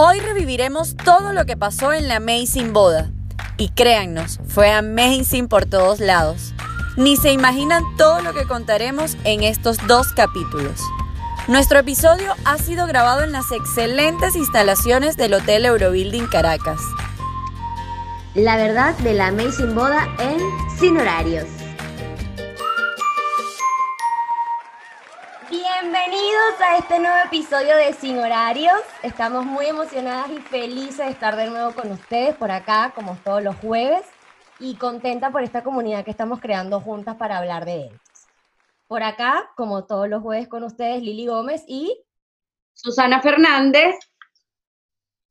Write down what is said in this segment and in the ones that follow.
Hoy reviviremos todo lo que pasó en la Amazing Boda. Y créannos, fue amazing por todos lados. Ni se imaginan todo lo que contaremos en estos dos capítulos. Nuestro episodio ha sido grabado en las excelentes instalaciones del Hotel Eurobuilding Caracas. La verdad de la Amazing Boda en Sin Horarios. Bienvenidos a este nuevo episodio de Sin Horarios. Estamos muy emocionadas y felices de estar de nuevo con ustedes por acá, como todos los jueves, y contenta por esta comunidad que estamos creando juntas para hablar de eventos. Por acá, como todos los jueves con ustedes, Lili Gómez y Susana Fernández.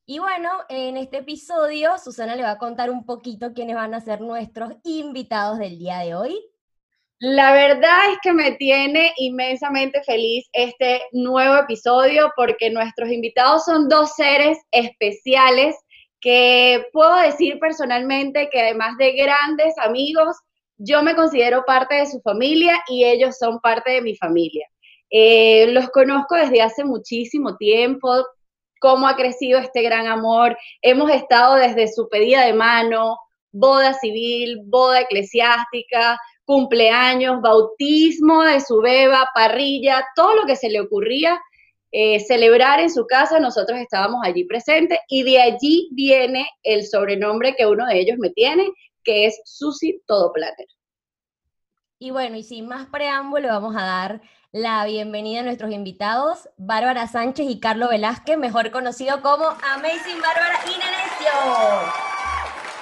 Y bueno, en este episodio Susana le va a contar un poquito quiénes van a ser nuestros invitados del día de hoy. La verdad es que me tiene inmensamente feliz este nuevo episodio porque nuestros invitados son dos seres especiales que puedo decir personalmente que además de grandes amigos, yo me considero parte de su familia y ellos son parte de mi familia. Eh, los conozco desde hace muchísimo tiempo, cómo ha crecido este gran amor. Hemos estado desde su pedida de mano, boda civil, boda eclesiástica, cumpleaños, bautismo de su beba, parrilla, todo lo que se le ocurría eh, celebrar en su casa, nosotros estábamos allí presentes y de allí viene el sobrenombre que uno de ellos me tiene, que es Susi Todoplaner. Y bueno, y sin más preámbulo, vamos a dar la bienvenida a nuestros invitados, Bárbara Sánchez y Carlos Velázquez, mejor conocido como Amazing Bárbara y.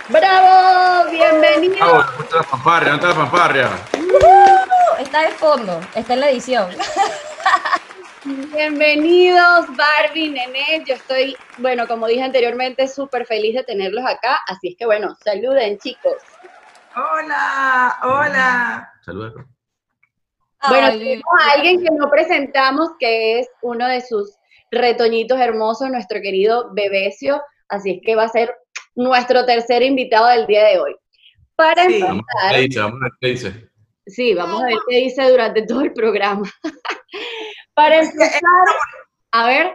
¡Bravo! ¡Bienvenido! Bravo, no está la fanfarria, no está la fanfarria. Uh, está de fondo, está en la edición. Bienvenidos, Barbie, Nené. Yo estoy, bueno, como dije anteriormente, súper feliz de tenerlos acá. Así es que, bueno, saluden, chicos. Hola, hola. Saludos. Bueno, Ay, tenemos a alguien que no presentamos, que es uno de sus retoñitos hermosos, nuestro querido Bebesio. Así es que va a ser nuestro tercer invitado del día de hoy. Para Sí. Vamos a empezar, ver qué dice, vamos a ver qué dice. sí, vamos a ver qué dice durante todo el programa. Para empezar, a ver,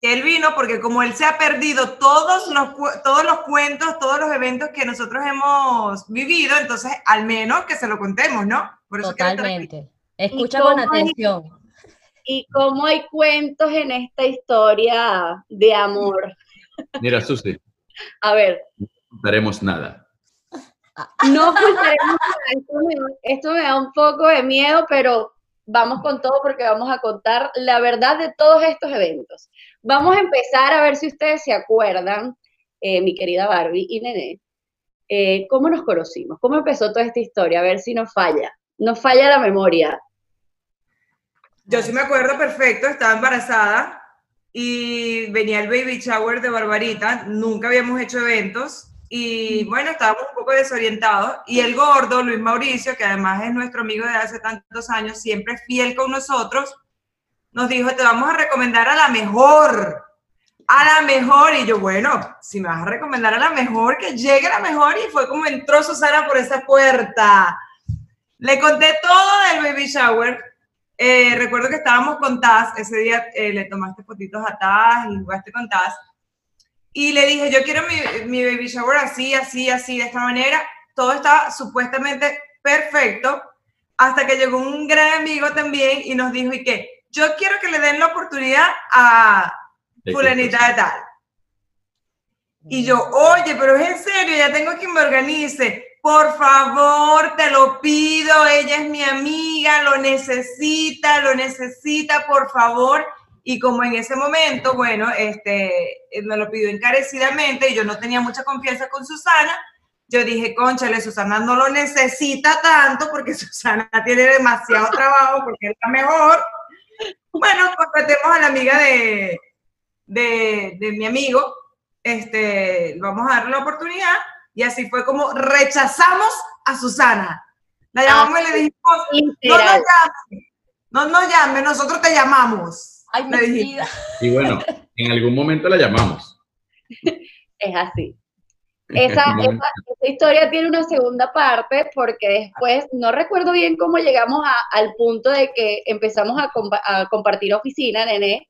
Él vino porque como él se ha perdido todos los, todos los cuentos, todos los eventos que nosotros hemos vivido, entonces al menos que se lo contemos, ¿no? Por eso. Totalmente. Escucha con atención. ¿y cómo hay cuentos en esta historia de amor? Mira, Susi, A ver, no contaremos nada. no contaremos nada, esto me, esto me da un poco de miedo, pero vamos con todo porque vamos a contar la verdad de todos estos eventos. Vamos a empezar a ver si ustedes se acuerdan, eh, mi querida Barbie y Nene, eh, cómo nos conocimos, cómo empezó toda esta historia, a ver si nos falla, nos falla la memoria. Yo sí me acuerdo perfecto, estaba embarazada y venía el baby shower de Barbarita, nunca habíamos hecho eventos y bueno, estábamos un poco desorientados y el gordo, Luis Mauricio, que además es nuestro amigo de hace tantos años, siempre fiel con nosotros, nos dijo, te vamos a recomendar a la mejor, a la mejor y yo, bueno, si me vas a recomendar a la mejor, que llegue la mejor y fue como entró Susana por esa puerta. Le conté todo del baby shower, eh, recuerdo que estábamos con Taz, ese día eh, le tomaste fotitos a Taz y jugaste con Taz. Y le dije, yo quiero mi, mi baby shower así, así, así, de esta manera. Todo estaba supuestamente perfecto, hasta que llegó un gran amigo también y nos dijo, ¿y qué? Yo quiero que le den la oportunidad a fulanita de tal. Y yo, oye, pero es en serio, ya tengo quien me organice. Por favor, te lo pido, ella es mi amiga, lo necesita, lo necesita, por favor. Y como en ese momento, bueno, este, eh, me lo pidió encarecidamente y yo no tenía mucha confianza con Susana, yo dije, conchale, Susana no lo necesita tanto porque Susana tiene demasiado trabajo porque es la mejor. Bueno, contratemos a la amiga de, de, de mi amigo, este, vamos a darle la oportunidad y así fue como rechazamos a Susana. La llamamos y le dijimos, no nos llame, no nos llame, nosotros te llamamos. Ay, Le mi dijimos. vida. Y bueno, en algún momento la llamamos. Es así. Esa, esa- esa historia tiene una segunda parte porque después, no recuerdo bien cómo llegamos a- al punto de que empezamos a, compa- a compartir oficina, nene,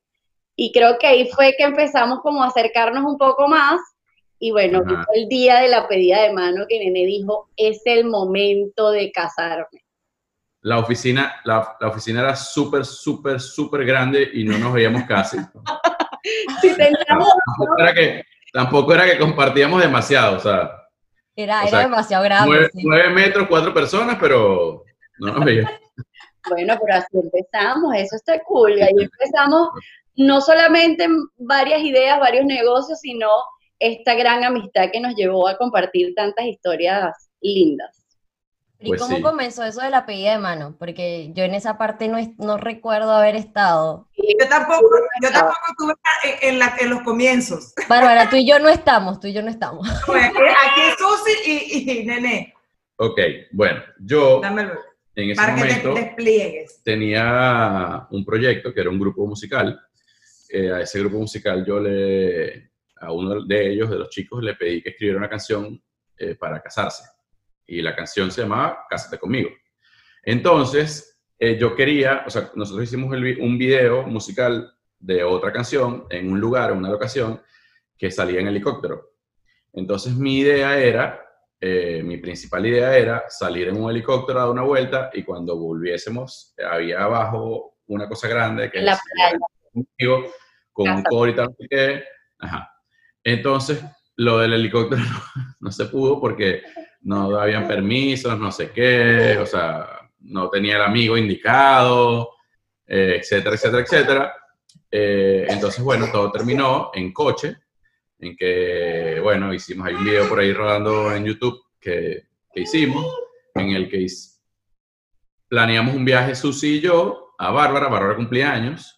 Y creo que ahí fue que empezamos como a acercarnos un poco más. Y bueno, el día de la pedida de mano que Nene dijo, es el momento de casarme. La oficina, la, la oficina era súper, súper, súper grande y no nos veíamos casi. Si teníamos Tampoco era que, tampoco era que compartíamos demasiado, o sea, Era, O era sea, demasiado grande. nueve, sí. nueve metros, cuatro personas, pero no nos veíamos. Bueno, pero así empezamos, eso está cool. Y ahí empezamos no solamente en varias ideas, varios negocios, sino esta gran amistad que nos llevó a compartir tantas historias lindas. ¿Y Pues cómo sí. comenzó eso de la pedida de mano? Porque yo en esa parte no, es- no recuerdo haber estado. Yo tampoco, yo tampoco estuve en, en la- en los comienzos. Bárbara, tú y yo no estamos, tú y yo no estamos. Aquí, aquí es Susi y, y Nene. Ok, bueno, yo Dame el en ese para que te momento despliegues. tenía un proyecto que era un grupo musical. Eh, a ese grupo musical yo le, a uno de ellos, de los chicos, le pedí que escribiera una canción eh, para casarse. Y la canción se llamaba Cásate conmigo. Entonces, eh, yo quería, o sea, nosotros hicimos el un video musical de otra canción en un lugar, en una locación, que salía en helicóptero. Entonces, mi idea era, eh, mi principal idea era salir en un helicóptero a dar una vuelta y cuando volviésemos, había abajo una cosa grande que la playa. conmigo, con un Casa. coro y tal, qué. Ajá. Entonces, lo del helicóptero no, se pudo porque no habían permisos, no sé qué, o sea, no tenía el amigo indicado, eh, etcétera, etcétera, etcétera. Eh, entonces, bueno, todo terminó en coche, en que, bueno, hicimos, hay un video por ahí rodando en YouTube que, que hicimos, en el que planeamos un viaje Susi y yo a Bárbara, Bárbara cumplía años,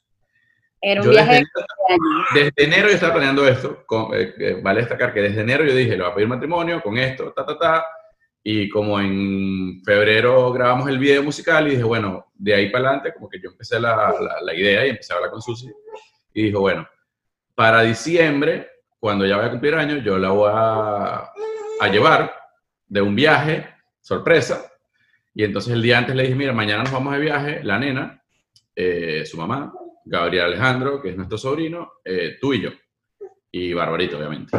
Era un yo viaje desde, de años. desde enero yo estaba planeando esto. con- eh, eh, vale destacar que desde enero yo dije, le voy a pedir matrimonio con esto, ta, ta, ta. Y como en febrero grabamos el video musical y dije, bueno, de ahí para adelante, como que yo empecé la, la- la idea y empecé a hablar con Susi. Y dijo, bueno, para diciembre, cuando ya vaya a cumplir años, yo la voy a, a llevar de un viaje, sorpresa. Y entonces el día antes le dije, mira, mañana nos vamos de viaje, la nena, eh, su mamá, Gabriel Alejandro, que es nuestro sobrino, eh, tú y yo, y Barbarito, obviamente.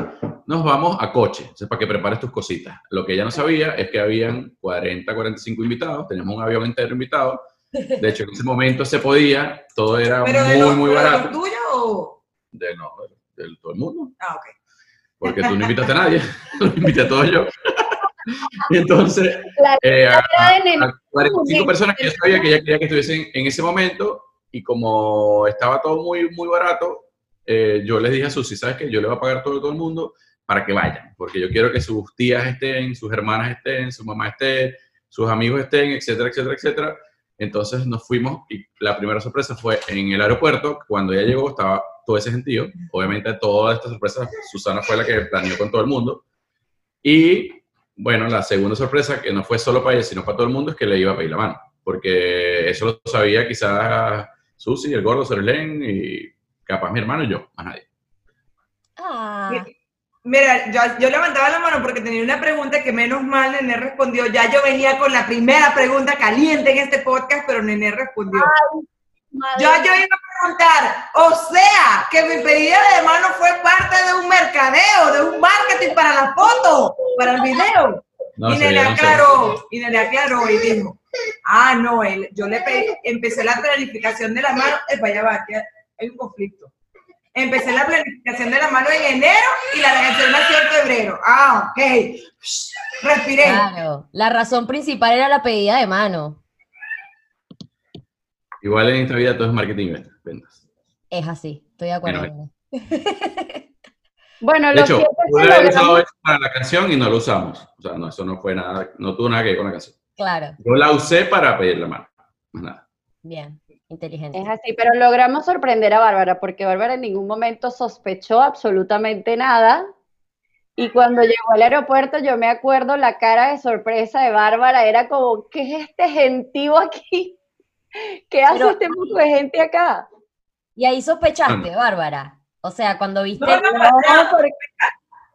Nos vamos a coche, entonces para que prepares tus cositas. Lo que ella no sabía es que habían 40, 45 invitados, teníamos un avión entero invitado. De hecho, en ese momento se podía, todo era ¿Pero de muy, los, muy pero de los barato. tuyos o...? De, no, de, de todo el mundo, Ah, ok. porque tú no invitaste a nadie, lo invité a todos yo. Y entonces, eh, a- a 45 personas que yo sabía que ella quería que estuviesen en ese momento y como estaba todo muy, muy barato, eh, yo les dije a Susi, ¿sabes qué? Yo le voy a pagar todo todo el mundo para que vayan, porque yo quiero que sus tías estén, sus hermanas estén, su mamá esté, sus amigos estén, etcétera, etcétera, etcétera. Entonces nos fuimos y la primera sorpresa fue en el aeropuerto, cuando ella llegó estaba todo ese gentío, obviamente toda esta sorpresa Susana fue la que planeó con todo el mundo. Y bueno, la segunda sorpresa, que no fue solo para ella, sino para todo el mundo, es que le iba a pedir la mano. Porque eso lo sabía quizás Susi, el gordo, Sorelén y capaz mi hermano y yo, más nadie. Ah, Mira, yo, yo levantaba la mano porque tenía una pregunta que menos mal Nené respondió. Ya yo venía con la primera pregunta caliente en este podcast, pero Nené respondió. Madre Yo, yo iba a preguntar, o sea, que mi pedida de mano fue parte de un mercadeo, de un marketing para la foto, para el video. No, y sé. aclaró, y aclaró y dijo, ah, no, él, yo le pedí, empecé la planificación de la mano, es vaya, va, que hay un conflicto. Empecé la planificación de la mano en enero y la canción nació en febrero. Ah, ok. Respiré. claro. La razón principal era la pedida de mano. Igual en esta vida todo es marketing y ventas, ventas. Es así, estoy de acuerdo. Bueno, Bueno, De lo hecho, pude haber usado eso para la canción y no lo usamos. O sea, no, eso no fue nada, no tuvo nada que ver con la canción. Claro, Yo la usé para pedir la mano, más nada. bien, inteligente. Es así, pero logramos sorprender a Bárbara, porque Bárbara en ningún momento sospechó absolutamente nada. Y cuando llegó al aeropuerto, yo me acuerdo la cara de sorpresa de Bárbara, era como, ¿qué es este gentío aquí? ¿Qué hace Pero- este poco de gente acá? Y ahí sospechaste. Bárbara. O sea, cuando viste. No, no, No, porque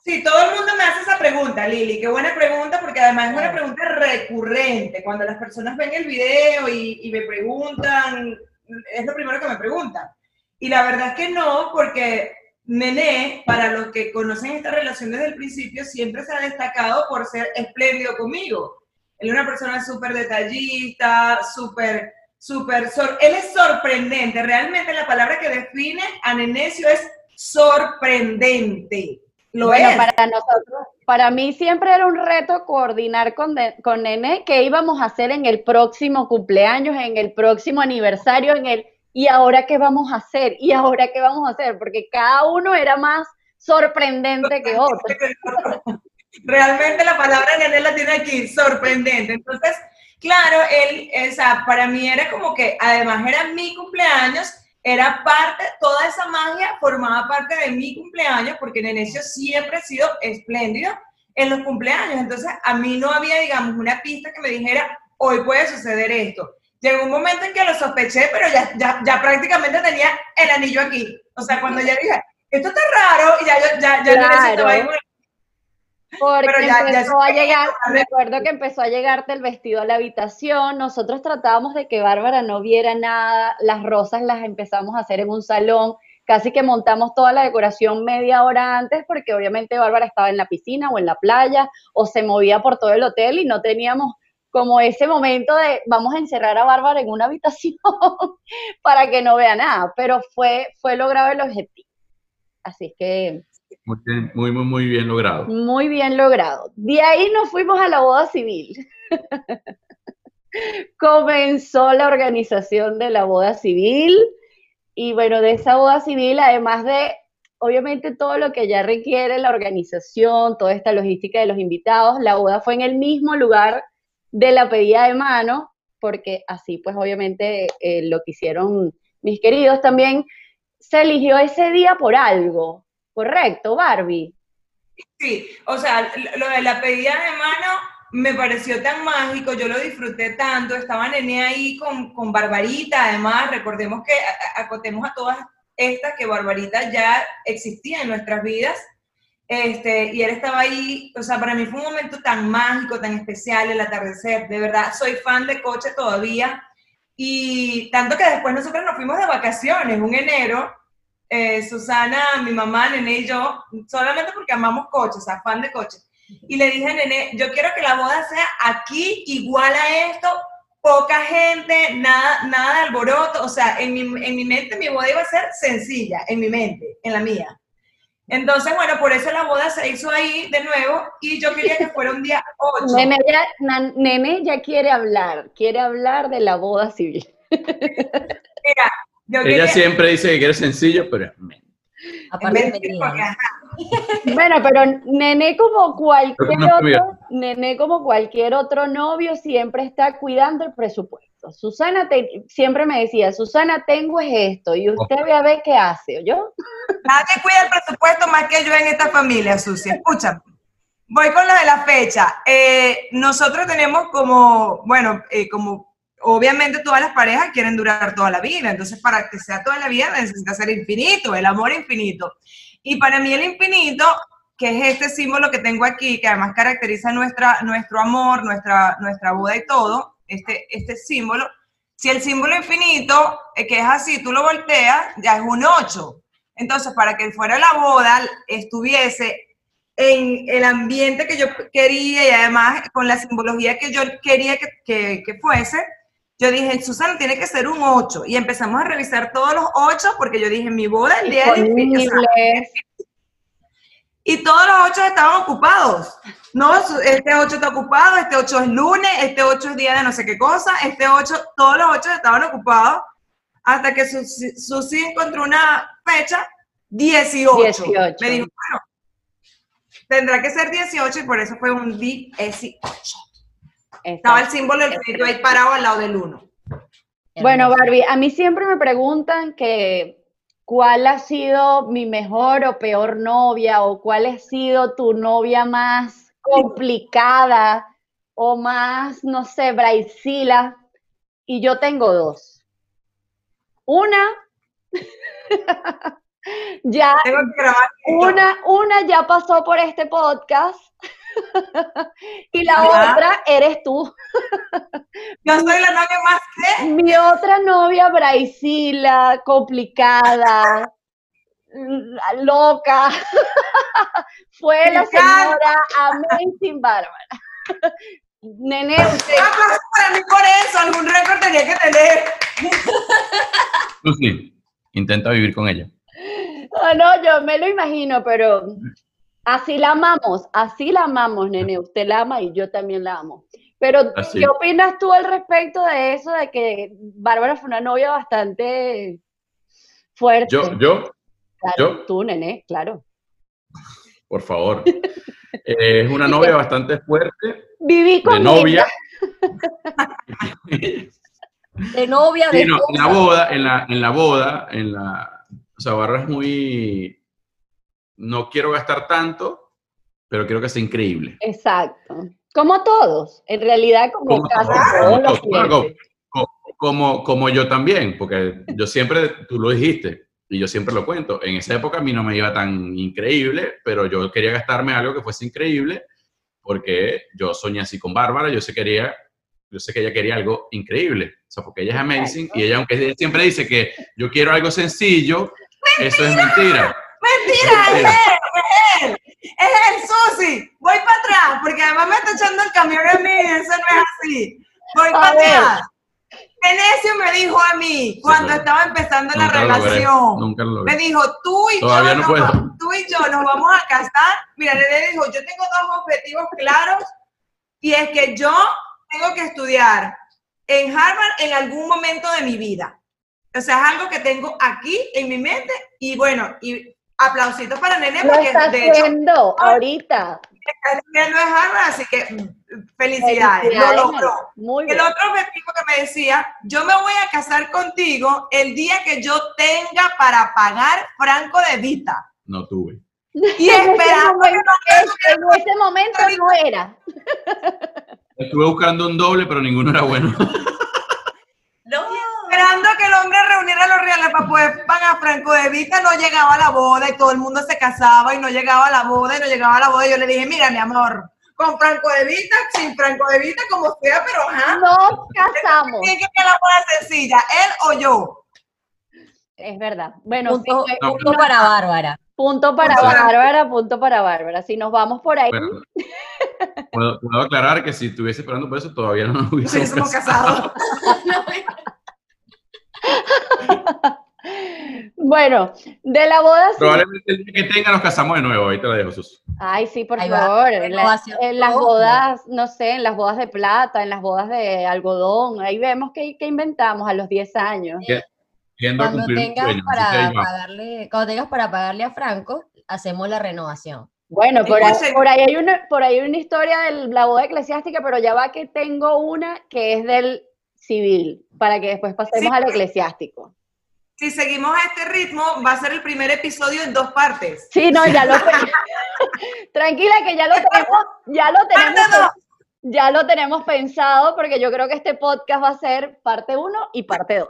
Sí, todo el mundo me hace esa pregunta, Lili. Qué buena pregunta, porque además es una pregunta recurrente. Cuando las personas ven el video y, y me preguntan, es lo primero que me preguntan. Y la verdad es que no, porque Nené, para los que conocen esta relación desde el principio, siempre se ha destacado por ser espléndido conmigo. Él es una persona súper detallista, súper, súper, él es sorprendente. Realmente la palabra que define a Nenecio es sorprendente. Lo bueno, para nosotros, para mí siempre era un reto coordinar con, con Nene qué íbamos a hacer en el próximo cumpleaños, en el próximo aniversario, en el ¿y ahora qué vamos a hacer? ¿Y ahora qué vamos a hacer? Porque cada uno era más sorprendente que otro. Realmente la palabra Nene la tiene aquí, sorprendente. Entonces, claro, él, o sea, para mí era como que, además era mi cumpleaños, era parte, toda esa magia formaba parte de mi cumpleaños, porque Nenecio siempre ha sido espléndido en los cumpleaños. Entonces, a mí no había, digamos, una pista que me dijera, hoy puede suceder esto. Llegó un momento en que lo sospeché, pero ya, ya, ya prácticamente tenía el anillo aquí. O sea, cuando ya dije, esto está raro, y ya, ya, ya, ya necesito porque empezó a llegar, me acuerdo que empezó a llegarte el vestido a la habitación, nosotros tratábamos de que Bárbara no viera nada, las rosas las empezamos a hacer en un salón, casi que montamos toda la decoración media hora antes porque obviamente Bárbara estaba en la piscina o en la playa o se movía por todo el hotel y no teníamos como ese momento de vamos a encerrar a Bárbara en una habitación para que no vea nada, pero fue, fue logrado el objetivo. Así que... Muy, muy, muy bien logrado. Muy bien logrado. De ahí nos fuimos a la boda civil. Comenzó la organización de la boda civil y bueno, de esa boda civil, además de obviamente todo lo que ya requiere la organización, toda esta logística de los invitados, la boda fue en el mismo lugar de la pedida de mano, porque así pues obviamente eh, lo que hicieron mis queridos también, se eligió ese día por algo, ¿correcto, Barbie? Sí, o sea, lo de la pedida de mano me pareció tan mágico, yo lo disfruté tanto, estaba Nene ahí con, con Barbarita, además, recordemos que acotemos a todas estas que Barbarita ya existía en nuestras vidas, este, y él estaba ahí, o sea, para mí fue un momento tan mágico, tan especial, el atardecer, de verdad, soy fan de coche todavía, y tanto que después nosotros nos fuimos de vacaciones, un enero, eh, Susana, mi mamá, Nene y yo, solamente porque amamos coches, o sea, fan de coches, y le dije a Nene, yo quiero que la boda sea aquí, igual a esto, poca gente, nada, nada de alboroto, o sea, en mi, en mi mente mi boda iba a ser sencilla, en mi mente, en la mía. Entonces, bueno, por eso la boda se hizo ahí de nuevo y yo quería que fuera un día 8. Nene ya, nene ya quiere hablar, quiere hablar de la boda civil. Mira, yo Ella siempre dice que quiere sencillo, pero Aparte bueno, pero Nene como cualquier otro, Nene como cualquier otro novio siempre está cuidando el presupuesto. Susana siempre me decía, Susana, tengo esto, y usted ve a ver qué hace, ¿yo? Nadie cuida el presupuesto más que yo en esta familia, Susi. Escúchame. Voy con lo de la fecha. Eh, nosotros tenemos como, bueno, eh, como obviamente todas las parejas quieren durar toda la vida, entonces para que sea toda la vida necesita ser infinito, el amor infinito. Y para mí el infinito, que es este símbolo que tengo aquí, que además caracteriza nuestra, nuestro amor, nuestra, nuestra boda y todo, este, este símbolo, si el símbolo infinito, eh, que es así, tú lo volteas, ya es un 8. Entonces, para que fuera la boda, estuviese en el ambiente que yo quería y además con la simbología que yo quería que, que, fuese, yo dije, Susana, tiene que ser un 8. Y empezamos a revisar todos los 8 porque yo dije, mi boda el día del. Y todos los 8 estaban ocupados. No, este 8 está ocupado, este 8 es lunes, este 8 es día de no sé qué cosa, este 8, todos los 8 estaban ocupados hasta que Susi, encontró una fecha, 18. 18. Me dijo, bueno, tendrá que ser 18 y por eso fue un 18. Estaba el símbolo del infinito ahí parado al lado del 1. Bueno, Barbie, a mí siempre me preguntan que cuál ha sido mi mejor o peor novia o cuál ha sido tu novia más complicada o más, no sé, braisila. Y yo tengo dos. Una, ya, una, una ya pasó por este podcast. y la otra eres tú. Yo soy la novia más que. Mi otra novia, Braisila, complicada, l- loca, fue la encanta. señora Amazing Bárbara. Nene, usted, aplauso para mí por eso. Algún récord tenía que tener. Tú sí, intenta vivir con ella. Ah, no, yo me lo imagino, pero así la amamos, así la amamos, nene. Usted la ama y yo también la amo. Pero, Así. ¿qué opinas tú al respecto de eso, de que Bárbara fue una novia bastante fuerte? Yo, yo, Claro, yo. Tú, nene, claro. por favor. Eh, es una novia bastante fuerte, Viví con de novia. De novia, de Sí, no, en la boda, en la, en la boda, en la, o sea, Bárbara es muy, no quiero gastar tanto, pero quiero que sea increíble. Exacto. Como todos, en realidad como, Como casi todos, todos como los todos. Como, como yo también, porque yo siempre, tú lo dijiste, y yo siempre lo cuento, en esa época a mí no me iba tan increíble, pero yo quería gastarme algo que fuese increíble, porque yo soñé así con Bárbara, yo sé, quería, yo sé que ella quería algo increíble, o sea, porque ella es amazing, y ella, aunque ella siempre dice que yo quiero algo sencillo, eso es mentira. Mentira, es él, es él. Es él, Susi. Voy para atrás, porque además me está echando el camión a mí, eso no es así. Voy para atrás. Venecio me dijo a mí, cuando pero estaba empezando la logré, relación, nunca lo me logré. dijo, tú y Todavía yo no nos tú y yo nos vamos a casar. Mira, Nene dijo, yo tengo dos objetivos claros y es que yo tengo que estudiar en Harvard en algún momento de mi vida. O sea, es algo que tengo aquí en mi mente y bueno, y aplausitos para Nene Lo porque está de hecho haciendo ahorita. está estudiando en Harvard, así que mm, felicidades, Felicidades, lo logró. Muy El bien. otro objetivo que me decía, yo me voy a casar contigo el día que yo tenga para pagar Franco de Vita. No tuve. Y En ese esperando momento- en ese momento no era. Estuve buscando un doble, pero ninguno era bueno. No. esperando que el hombre reuniera los reales para poder pagar Franco de Vita, no llegaba a la boda y todo el mundo se casaba y no llegaba a la boda y no llegaba a la boda. Y yo le dije, mira, mi amor, con Franco de Vita, sin Franco de Vita, como sea, pero ajá. Nos casamos. ¿Quién quiere la boda sencilla, él o yo? Es verdad. Bueno, Punto, sí, No, punto para Bárbara. punto para Bárbara, punto para Bárbara. Si nos vamos por ahí, Bueno, puedo, puedo aclarar que si estuviese esperando por eso, todavía no nos Sí, hubiésemos somos casado. bueno, de la boda sí. Probablemente el día que tenga nos casamos de nuevo. Ahí te la dejo, Sus. Ay, sí, por Ahí favor. En, la- renovación en las todo. bodas, no sé, en las bodas de plata, en las bodas de algodón, ahí vemos que, que inventamos a los 10 años. Cuando tengas sueño. para pagarle, cuando tengas para pagarle a Franco, hacemos la renovación. Bueno, por ahí, Escuchen. por ahí hay una, por ahí hay una historia de la boda eclesiástica, pero ya va que tengo una que es del civil, para que después pasemos Sí, al eclesiástico. Si seguimos a este ritmo, va a ser el primer episodio en dos partes. Sí, no, ya lo Tranquila que ya lo tenemos, ya lo tenemos, dos. ya lo tenemos pensado, porque yo creo que este podcast va a ser parte 1 y parte 2.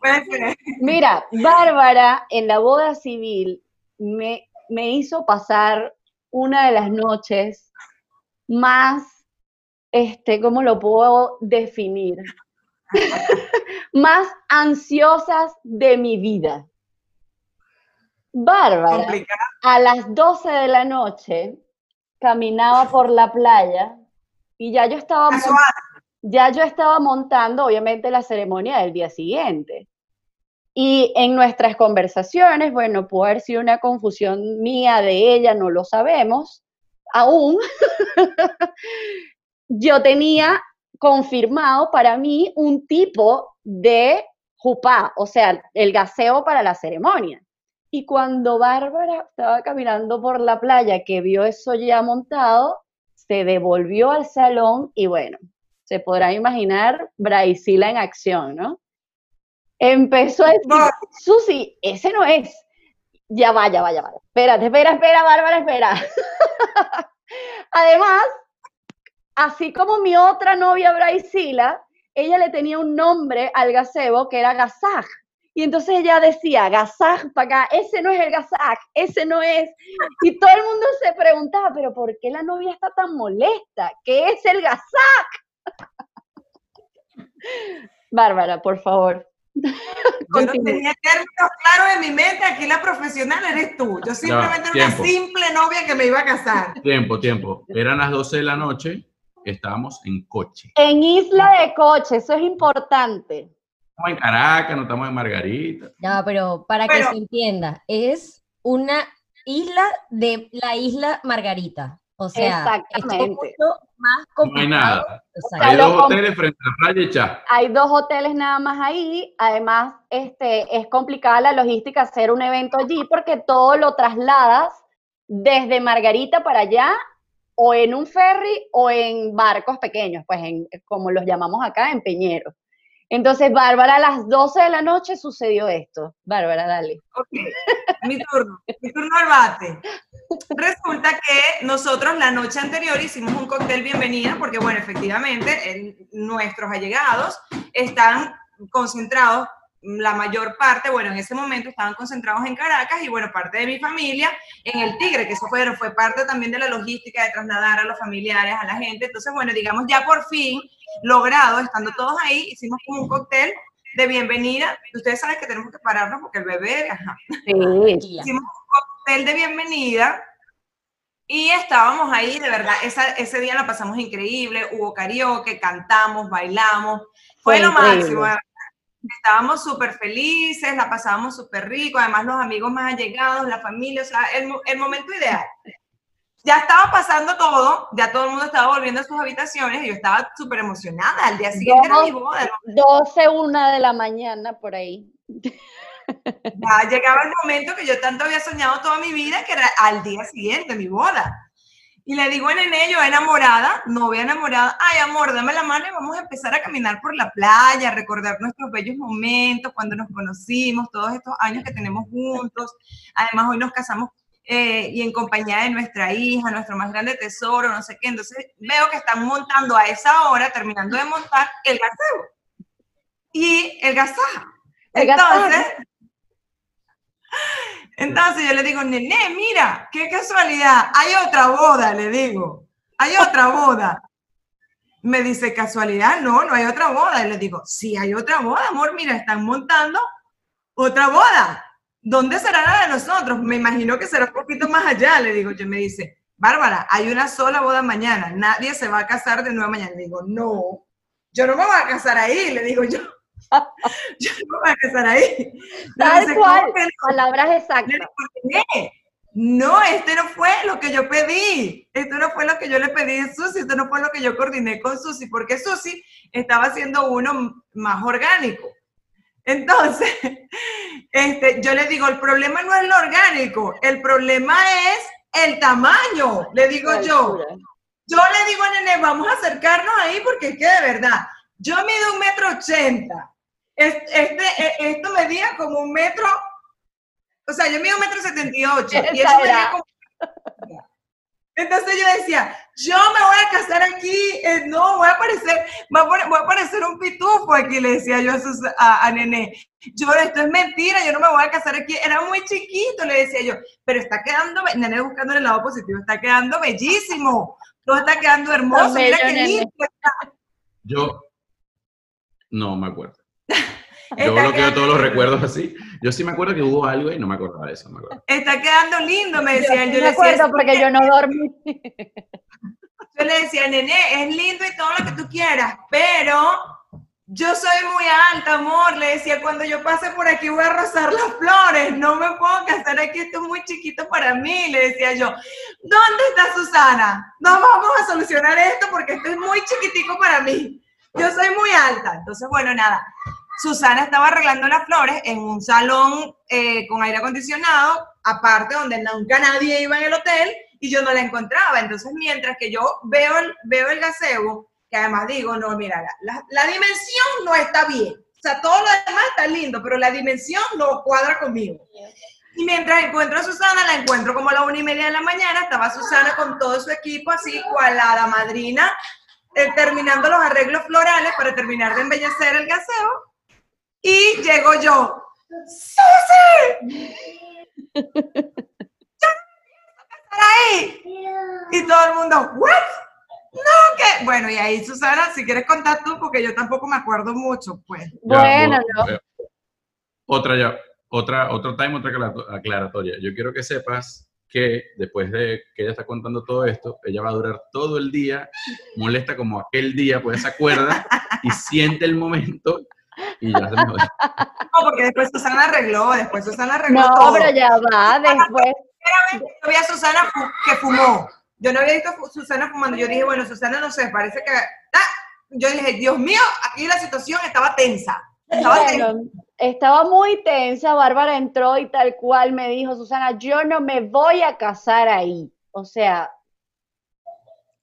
Puede ser. Mira, Bárbara en la boda civil me, me hizo pasar una de las noches más, este, ¿cómo lo puedo definir? más ansiosas de mi vida. Bárbara, Complicado. a las 12 de la noche, caminaba por la playa y ya yo estaba ya yo estaba montando, obviamente, la ceremonia del día siguiente. Y en nuestras conversaciones, bueno, puede haber sido una confusión mía de ella, no lo sabemos aún. yo tenía confirmado para mí un tipo de jupá, o sea, el gaseo para la ceremonia. Y cuando Bárbara estaba caminando por la playa, que vio eso ya montado, se devolvió al salón y bueno, se podrán imaginar Braisila en acción, ¿no? Empezó a decir. Susi, ese no es. Ya va, ya va, ya va. Espérate, espera, espera, Bárbara, espera. Además, así como mi otra novia Braisila, ella le tenía un nombre al gazebo que era Gazaj. Y entonces ella decía, gasaj para acá, ese no es el gasaj, ese no es. Y todo el mundo se preguntaba, pero ¿por qué la novia está tan molesta? ¿Qué es el gasaj? Bárbara, por favor. Yo no tenía términos claros en mi mente, aquí la profesional eres tú. Yo simplemente era una simple novia que me iba a casar. Tiempo, tiempo. Eran las 12 de la noche, estábamos en coche. En Isla de Coche, eso es importante. Estamos en Caracas, no estamos en Margarita. No, pero para que se entienda, es una isla de la isla Margarita. O sea, Exactamente. es mucho más No hay complicado. nada. Hay dos hoteles frente a la playa ya. Hay dos hoteles nada más ahí. Además, este, es complicada la logística hacer un evento allí porque todo lo trasladas desde Margarita para allá o en un ferry o en barcos pequeños, pues en, como los llamamos acá, en Peñero. Entonces, Bárbara, a las 12 de la noche sucedió esto. Bárbara, dale. Ok, mi turno, mi turno al bate. Resulta que nosotros la noche anterior hicimos un cóctel bienvenida porque, bueno, efectivamente, en- nuestros allegados están concentrados, la mayor parte, bueno, en ese momento estaban concentrados en Caracas y, bueno, parte de mi familia en el Tigre, que eso fue, fue parte también de la logística de trasladar a los familiares, a la gente. Entonces, bueno, digamos, ya por fin logrado, estando todos ahí, hicimos como un cóctel de bienvenida. Ustedes saben que tenemos que pararnos porque el bebé, ajá, Sí. Hicimos un cóctel de bienvenida y estábamos ahí, de verdad, esa- ese día la pasamos increíble, hubo karaoke, cantamos, bailamos, fue, Fue lo increíble. máximo. Estábamos súper felices, la pasábamos súper rico, además los amigos más allegados, la familia, o sea, el, el momento ideal. Ya estaba pasando todo, ya todo el mundo estaba volviendo a sus habitaciones y yo estaba súper emocionada. Al día siguiente era mi boda, 12, una de la mañana por ahí. Ya llegaba el momento que yo tanto había soñado toda mi vida, que era al día siguiente, mi boda. Y le digo a Nene, yo enamorada, novia enamorada, ay amor, dame la mano y vamos a empezar a caminar por la playa, a recordar nuestros bellos momentos, cuando nos conocimos, todos estos años que tenemos juntos. Además, hoy nos casamos eh, y en compañía de nuestra hija, nuestro más grande tesoro, no sé qué. Entonces veo que están montando a esa hora, terminando de montar el gaseo y. El gasaja. Entonces, entonces yo le digo, nene, mira, qué casualidad, hay otra boda, le digo, hay otra boda. Me dice, casualidad, no, no hay otra boda. Y le digo, sí, hay otra boda, amor, mira, están montando otra boda. ¿Dónde será la de nosotros? Me imagino que será un poquito más allá, le digo. Yo me dice, Bárbara, hay una sola boda mañana, nadie se va a casar de nuevo mañana. Le digo, no, yo no me voy a casar ahí, le digo yo. Yo no voy a ahí. Me Tal cual. "¿Cómo que no?". Palabras exactas. digo, "Nene, No, este no fue lo que yo pedí. Esto no fue lo que yo le pedí a Susi. Esto no fue lo que yo coordiné con Susi, porque Susi estaba haciendo uno más orgánico. Entonces, este, yo le digo, el problema no es lo orgánico, el problema es el tamaño, le digo yo. Yo le digo a Nene, vamos a acercarnos ahí porque es que de verdad, yo mido un metro ochenta. Es- Este, e- esto medía como un metro, o sea, yo mido un metro setenta y ocho. Y eso medía como... Entonces yo decía, yo me voy a casar aquí, eh, no, voy a parecer, voy a, parecer un pitufo aquí, le decía yo a, Sus- a, a Nene. Yo, esto es mentira, yo no me voy a casar aquí. Era muy chiquito, le decía yo, pero está quedando, Nene buscando el lado positivo, está quedando bellísimo, todo está quedando hermoso, mira bello, qué lindo está. Yo no me acuerdo. Yo bloqueo quedando todos los recuerdos así. Yo sí me acuerdo que hubo algo y no me acordaba de eso. no me acuerdo. Está quedando lindo, me Yo decía él. sí Yo, me le decía, acuerdo porque yo no dormí. yo le decía, nene, es lindo y todo lo que tú quieras, pero yo soy muy alta, amor. Le decía, cuando yo pase por aquí voy a rozar las flores, no me puedo casar aquí, esto es muy chiquito para mí. Le decía yo, ¿dónde está Susana? No vamos a solucionar esto porque esto es muy chiquitico para mí. Yo soy muy alta. Entonces, bueno, nada. Susana estaba arreglando las flores en un salón eh, con aire acondicionado, aparte donde nunca nadie iba en el hotel y yo no la encontraba. Entonces, mientras que yo veo el, veo el gazebo, que además digo, no, mira, la, la- dimensión no está bien. O sea, todo lo demás está lindo, pero la dimensión no cuadra conmigo. Y mientras encuentro a Susana, la encuentro como a la una y media de la mañana, estaba Susana con todo su equipo, así cual a la madrina, eh, terminando los arreglos florales para terminar de embellecer el gaseo. Y llego yo, ¡Susi! ¡Yo no estar ahí! Y todo el mundo, ¿what? No, que. Bueno, y ahí, Susana, si quieres contar tú, porque yo tampoco me acuerdo mucho, pues. Ya, Bueno, no. eh, Otra ya, otra, otro time, otra acla- aclaratoria. Yo quiero que sepas que después de que ella está contando todo esto, ella va a durar todo el día, molesta como aquel día, pues se acuerda y siente el momento y ya se me jodió. No, porque después Susana arregló, después Susana arregló No, todo. pero ya va, después. Yo vi a Susana fu- que fumó. Yo no había visto a Susana fumando. Yo dije, bueno, Susana, no sé, parece que. ¡Ah! Yo dije, Dios mío, aquí la situación estaba tensa. Estaba tensa. Estaba muy tensa, Bárbara entró y tal cual me dijo, Susana, yo no me voy a casar ahí. O sea,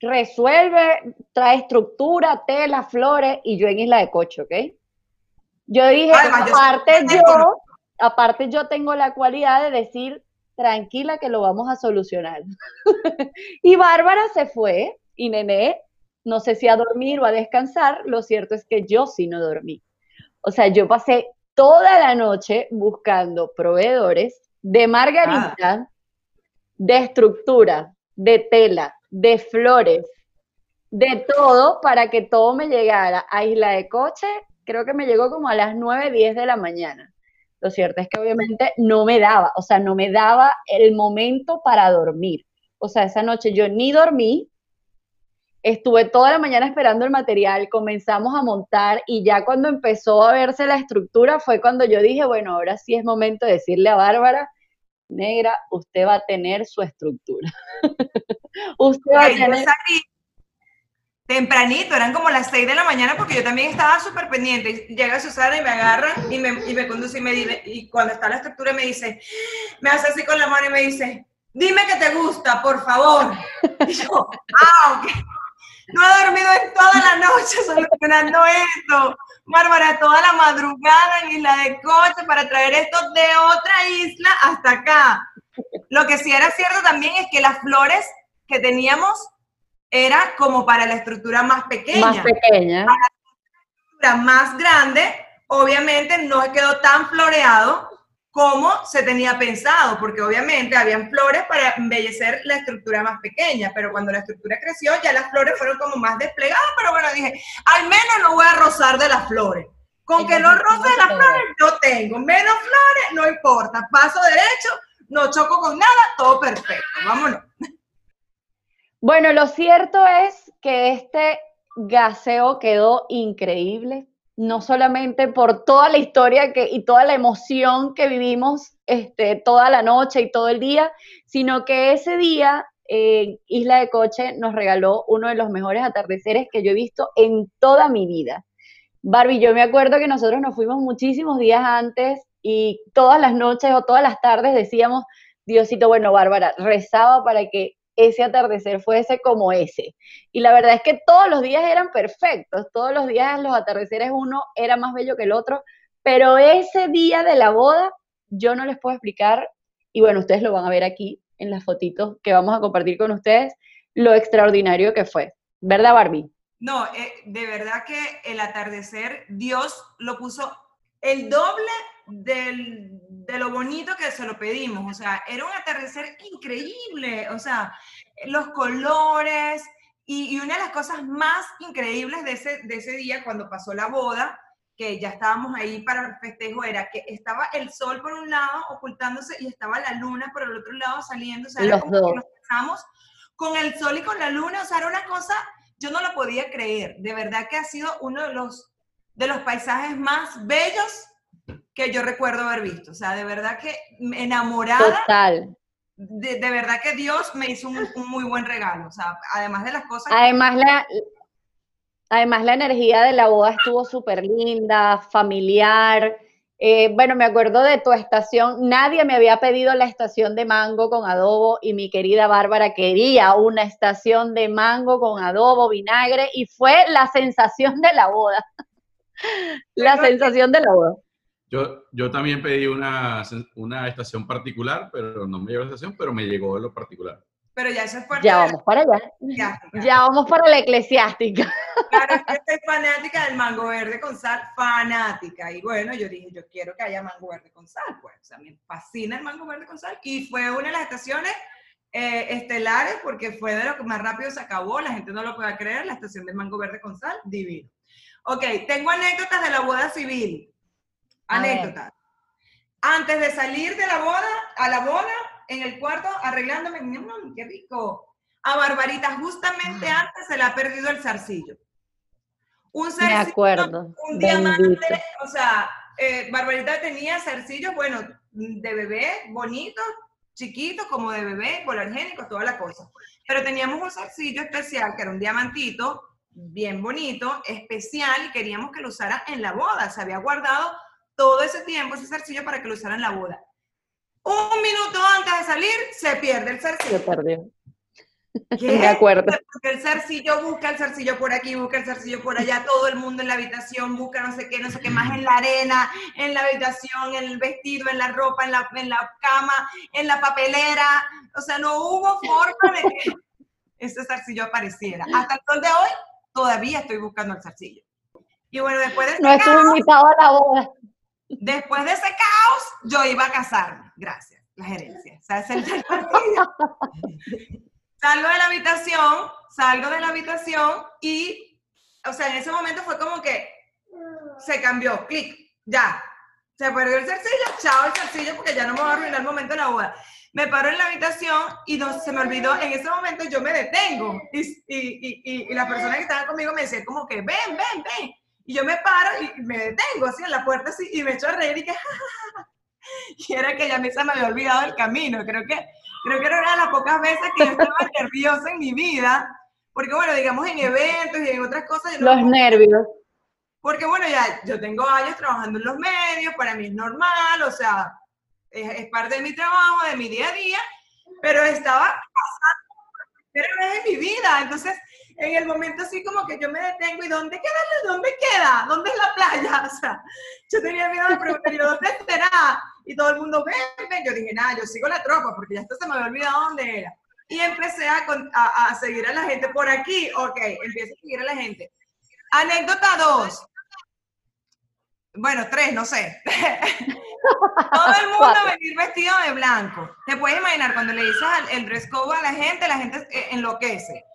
resuelve, trae estructura, tela, flores y yo en Isla de Coche, ¿ok? Yo dije, Además, aparte yo, aparte yo tengo la cualidad de decir, tranquila que lo vamos a solucionar. y Bárbara se fue y Nené, no sé si a dormir o a descansar, lo cierto es que yo sí no dormí. O sea, yo pasé toda la noche buscando proveedores de margarita, de estructura, de tela, de flores, de todo para que todo me llegara a Isla de Coche. Creo que me llegó como a las 9, 10 de la mañana. Lo cierto es que obviamente no me daba, o sea, no me daba el momento para dormir. O sea, esa noche yo ni dormí, estuve toda la mañana esperando el material, comenzamos a montar y ya cuando empezó a verse la estructura fue cuando yo dije, bueno, ahora sí es momento de decirle a Bárbara, negra, usted va a tener su estructura. usted va a yo tener... salí tempranito, eran como las 6 de la mañana porque yo también estaba súper pendiente. Llega Susana y me agarra y me, y me conduce y me dice, y cuando está la estructura me dice, me hace así con la mano y me dice, dime que te gusta, por favor. Y yo, ah, ok. No he dormido en toda la noche solucionando esto. Bárbara, toda la madrugada en Isla de Coche para traer esto de otra isla hasta acá. Lo que sí era cierto también es que las flores que teníamos era como para la estructura más pequeña. más pequeña. La estructura más grande, obviamente no quedó tan floreado como se tenía pensado, porque obviamente habían flores para embellecer la estructura más pequeña, pero cuando la estructura creció ya las flores fueron como más desplegadas, pero bueno, dije, al menos no voy a rozar de las flores. Con que no roce de las flores, yo tengo. Menos flores, no importa. Paso derecho, no choco con nada, todo perfecto. Vámonos. Bueno, lo cierto es que este gaseo quedó increíble, no solamente por toda la historia que, y toda la emoción que vivimos este, toda la noche y todo el día, sino que ese día eh, Isla de Coche nos regaló uno de los mejores atardeceres que yo he visto en toda mi vida. Barbie, yo me acuerdo que nosotros nos fuimos muchísimos días antes y todas las noches o todas las tardes decíamos, Diosito, bueno, Bárbara, rezaba para que ese atardecer fuese como ese. Y la verdad es que todos los días eran perfectos, todos los días los atardeceres uno era más bello que el otro, pero ese día de la boda yo no les puedo explicar, y bueno, ustedes lo van a ver aquí en las fotitos que vamos a compartir con ustedes, lo extraordinario que fue. ¿Verdad, Barbie? No, eh, de verdad que el atardecer, Dios lo puso el doble del- de lo bonito que se lo pedimos. O sea, era un atardecer increíble. O sea, los colores. Y, y una de las cosas más increíbles de ese, de ese día, cuando pasó la boda, que ya estábamos ahí para el festejo, era que estaba el sol por un lado ocultándose y estaba la luna por el otro lado saliendo. O sea, era Los como que nos con el sol y con la luna. O sea, era una cosa yo no lo podía creer. De verdad que ha sido uno de los, de los paisajes más bellos que yo recuerdo haber visto. O sea, de verdad que enamorada, Total. de, de verdad que Dios me hizo un, un muy buen regalo. O sea, además de las cosas... Además la, además, la energía de la boda estuvo súper linda, familiar. Eh, bueno, me acuerdo de tu estación. Nadie me había pedido la estación de mango con adobo y mi querida Bárbara quería una estación de mango con adobo, vinagre y fue la sensación de la boda. La que- sensación de la boda. Yo, yo también pedí una, una estación particular, pero no me llegó la estación, pero me llegó lo particular. pero ya eso es parte Ya de vamos para allá. Ya vamos para la eclesiástica. Claro, es que soy fanática del mango verde con sal, fanática. Y bueno, yo dije, yo quiero que haya mango verde con sal, pues. O sea, me fascina el mango verde con sal. Y fue una de las estaciones eh, estelares porque fue de lo que más rápido se acabó. La gente no lo puede creer, la estación del mango verde con sal, divino. Ok, tengo anécdotas de la boda civil. A ver. Anécdotas. Antes de salir de la boda, a la boda, en el cuarto, arreglándome, qué rico. A Barbarita, justamente antes se le ha perdido el zarcillo. Un Me zarcillo, acuerdo. un Bendito. diamante, o sea, eh, Barbarita tenía zarcillos, bueno, de bebé, bonitos, chiquitos, como de bebé, polargénicos, toda la cosa. Pero teníamos un zarcillo especial, que era un diamantito, bien bonito, especial, y queríamos que lo usara en la boda. Se había guardado todo ese tiempo ese zarcillo para que lo usara en la boda. Un minuto antes de salir, se pierde el zarcillo. Se perdió. ¿Qué? Me acuerdo. El zarcillo, busca el zarcillo por aquí, busca el zarcillo por allá, todo el mundo en la habitación, busca no sé qué, no sé qué más en la arena, en la habitación, en el vestido, en la ropa, en la, en la cama, en la papelera. O sea, no hubo forma de que ese zarcillo apareciera. Hasta el sol de hoy, todavía estoy buscando el zarcillo. Y bueno, después de No estuve caos, invitado a la boda. Después de ese caos, yo iba a casarme. Gracias, la gerencia. Salgo de la habitación, salgo de la habitación y, o sea, en ese momento fue como que se cambió, clic, ya. Se perdió el zarcillo, chao el zarcillo porque ya no me va a arruinar el momento de la boda. Me paro en la habitación y no, se me olvidó, en ese momento yo me detengo y, y, y, y las personas que estaban conmigo me decían como que ven, ven, ven. Y yo me paro y me detengo así en la puerta así y me echo a reír y que y era que ya a mí se me había olvidado el camino. Creo que, creo que era una de las pocas veces que yo estaba nerviosa en mi vida, porque bueno, digamos en eventos y en otras cosas. yo no- Los nervios. porque bueno, ya yo tengo años trabajando en los medios, para mí es normal, o sea, es, es parte de mi trabajo, de mi día a día, pero estaba pasando por primera vez en mi vida, entonces en el momento así como que yo me detengo y ¿dónde queda? ¿Dónde queda? ¿Dónde es la playa? O sea, yo tenía miedo de preguntar, ¿y ¿dónde estará? Y todo el mundo, ven, ven, yo dije, nada, yo sigo la tropa porque ya esto se me había olvidado dónde era. Y empecé a, a, a seguir a la gente por aquí, ok, empiezo a seguir a la gente. Anécdota 2. Bueno, tres, no sé. Todo el mundo venir vestido de blanco. Te puedes imaginar, cuando le dices el dress code a la gente, la gente eh, enloquece.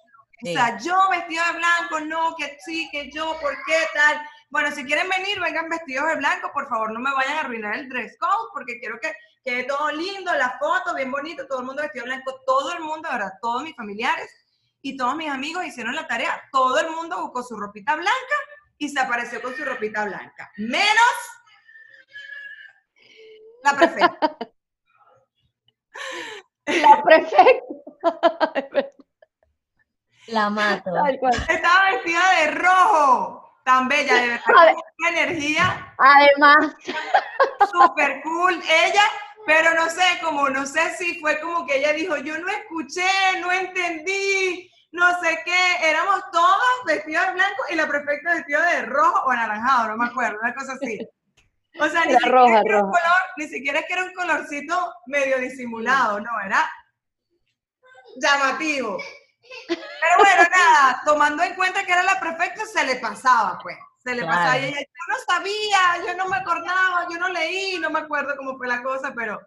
O sea, yo vestido de blanco, no, que sí, que yo, ¿por qué tal? Bueno, si quieren venir, vengan vestidos de blanco, por favor, no me vayan a arruinar el dress code, porque quiero que quede todo lindo, la foto, bien bonito, todo el mundo vestido de blanco, todo el mundo, ¿verdad? Todos mis familiares y todos mis amigos hicieron la tarea, todo el mundo buscó su ropita blanca y se apareció con su ropita blanca, menos la prefecta. La prefecta. La mato. Estaba vestida de rojo, tan bella, de verdad, energía Además, súper cool. Ella, pero no sé, como no sé si fue como que ella dijo, yo no escuché, no entendí, no sé qué. Éramos todos vestidos de blanco y la prefecta vestida de rojo o anaranjado, no me acuerdo, una cosa así. O sea, ni Era siquiera, roja, un color, ni siquiera es que era un colorcito medio disimulado, no, era llamativo. Pero bueno, nada, tomando en cuenta que era la prefecta, se le pasaba, pues. Se le Claro. pasaba. Y ella, yo no sabía, yo no me acordaba, yo no leí, no me acuerdo cómo fue la cosa, pero,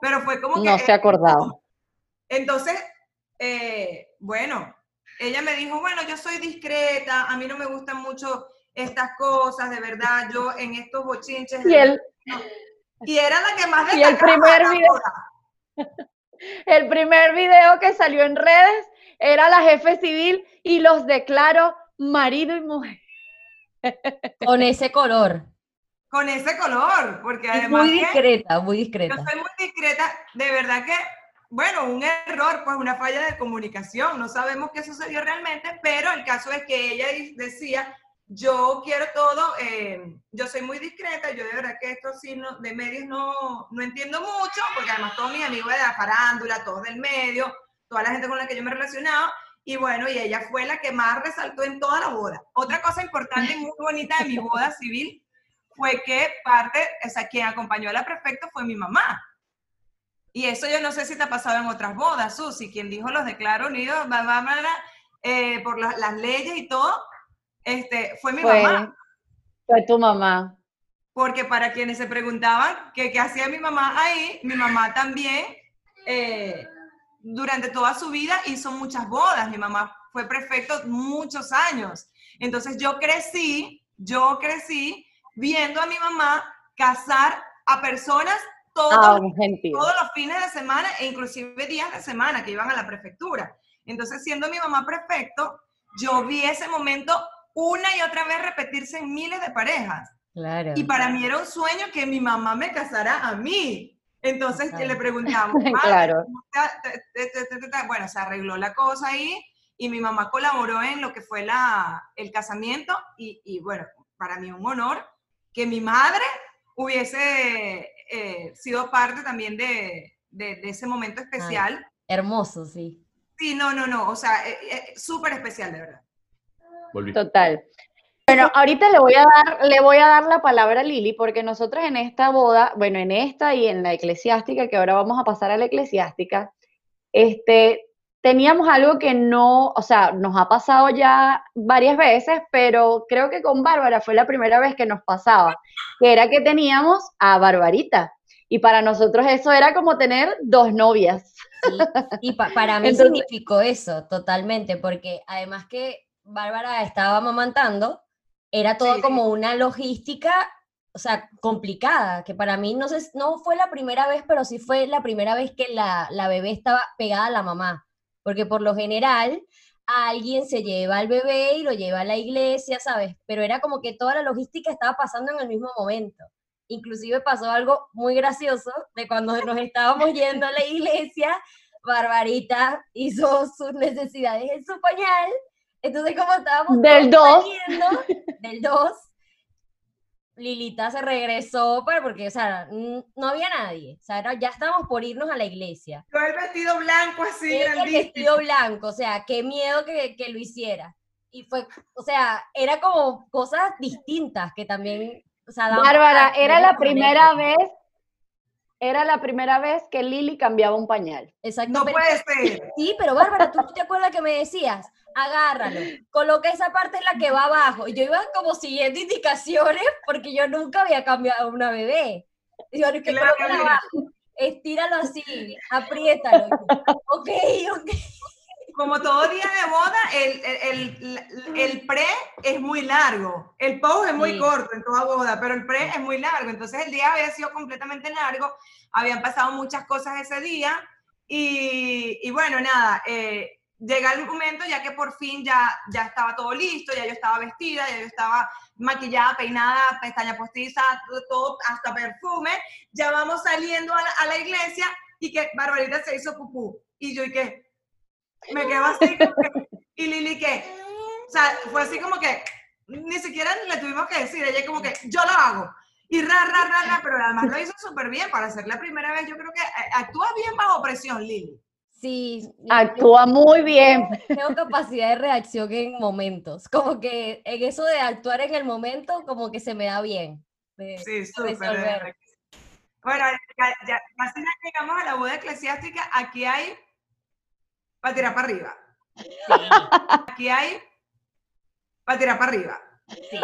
pero fue como que. no se acordaba. Entonces, eh, bueno, ella me dijo, bueno, yo soy discreta, a mí no me gustan mucho estas cosas, de verdad, yo en estos bochinches. Y el, y era la que más y el primer video- el primer video que salió en redes era la jefe civil y los declaró marido y mujer. Con ese color. Con ese color, porque Es además muy que- discreta, muy Yo discreta. soy muy discreta, de verdad que, bueno, un error, pues una falla de comunicación, no sabemos qué sucedió realmente, pero el caso es que ella decía, yo quiero todo, eh, yo soy muy discreta, yo de verdad que esto sí no, de medios no, no entiendo mucho, porque además todos mis amigos de la farándula, todos del medio, toda la gente con la que yo me relacionaba, y bueno, y ella fue la que más resaltó en toda la boda. Otra cosa importante y muy bonita de mi boda civil fue que parte, o sea, quien acompañó a la prefecta fue mi mamá. Y eso yo no sé si te ha pasado en otras bodas, Susi, quien dijo los declaro unidos, bla, bla, bla, bla, eh, por la- las leyes y todo, este, fue mi Fue, mamá. fue tu mamá. Porque para quienes se preguntaban qué hacía mi mamá ahí, mi mamá también, eh, durante toda su vida hizo muchas bodas. Mi mamá fue prefecto muchos años. Entonces yo crecí, yo crecí viendo a mi mamá casar a personas todos, Ah, todos los fines de semana e inclusive días de semana que iban a la prefectura. Entonces, siendo mi mamá prefecto, yo vi ese momento una y otra vez repetirse en miles de parejas. Claro. Y para mí era un sueño que mi mamá me casara a mí. Entonces Claro. le preguntamos, "Madre, Claro. ¿cómo está? Te- te- te- te- te- te". bueno, se arregló la cosa ahí y mi mamá colaboró en lo que fue la, el casamiento y, y, bueno, para mí un honor que mi madre hubiese eh, sido parte también de, de- de ese momento especial. Hermoso, sí. Sí, no, no, no, o sea, eh, eh, súper especial, de verdad. Volví. Total. Bueno, ahorita le voy a dar, le voy a dar la palabra a Lili, porque nosotros en esta boda, bueno, en esta y en la eclesiástica, que ahora vamos a pasar a la eclesiástica, este, teníamos algo que no, o sea, nos ha pasado ya varias veces, pero creo que con Bárbara fue la primera vez que nos pasaba, que era que teníamos a Barbarita. Y para nosotros eso era como tener dos novias. Sí, Y pa- para mí Entonces- significó eso, totalmente, porque además que Bárbara estaba amamantando, era todo Sí. como una logística, o sea, complicada, que para mí no sé, no fue la primera vez, pero sí fue la primera vez que la, la bebé estaba pegada a la mamá, porque por lo general alguien se lleva al bebé y lo lleva a la iglesia, ¿sabes? Pero era como que toda la logística estaba pasando en el mismo momento. Inclusive pasó algo muy gracioso de cuando nos estábamos yendo a la iglesia, Barbarita hizo sus necesidades en su pañal, entonces como estábamos Del todos 2. saliendo, del 2, Lilita se regresó, pero porque, o sea, no había nadie, o sea, era- ya estábamos por irnos a la iglesia. Yo el vestido blanco así, Ella el grandísimo. vestido blanco, o sea, qué miedo que, que lo hiciera. Y fue, o sea, era como cosas distintas que también, o sea, daban Bárbara, para era la primera vez, era la primera vez que Lili cambiaba un pañal. Exacto, No pero- puede ser. Sí, pero Bárbara, ¿tú te acuerdas que me decías? Agárralo, coloca esa parte en la que va abajo. Y yo iba como siguiendo indicaciones porque yo nunca había cambiado una bebé. Y yo, que Claro, colócala abajo, estíralo así, apriétalo. ok, ok. Como todo día de boda, el, el, el- el pre es muy largo. El post es muy Sí. corto en toda boda, pero el pre es muy largo. Entonces el día había sido completamente largo, habían pasado muchas cosas ese día y, y bueno, nada, eh, llega el momento ya que por fin ya, ya estaba todo listo, ya yo estaba vestida, ya yo estaba maquillada, peinada, pestaña postiza, todo, hasta perfume. Ya vamos saliendo a la, a la iglesia y que Barbarita se hizo pupú. Y yo, ¿y qué? Me quedo así, como que- y Lili, ¿qué? O sea, fue así como que ni siquiera le tuvimos que decir, ella como que yo lo hago. Y ra, ra, ra, ra, pero además lo hizo súper bien para ser la primera vez. Yo creo que eh, actúa bien bajo presión, Lili. Sí, Actúa muy bien. tengo capacidad de reacción en momentos. Como que en eso de actuar en el momento, como que se me da bien. de- Sí, súper. Bueno, ya, ya, ya llegamos a la boda eclesiástica. Aquí hay para tirar para arriba. Sí, Aquí hay para tirar para arriba. sí.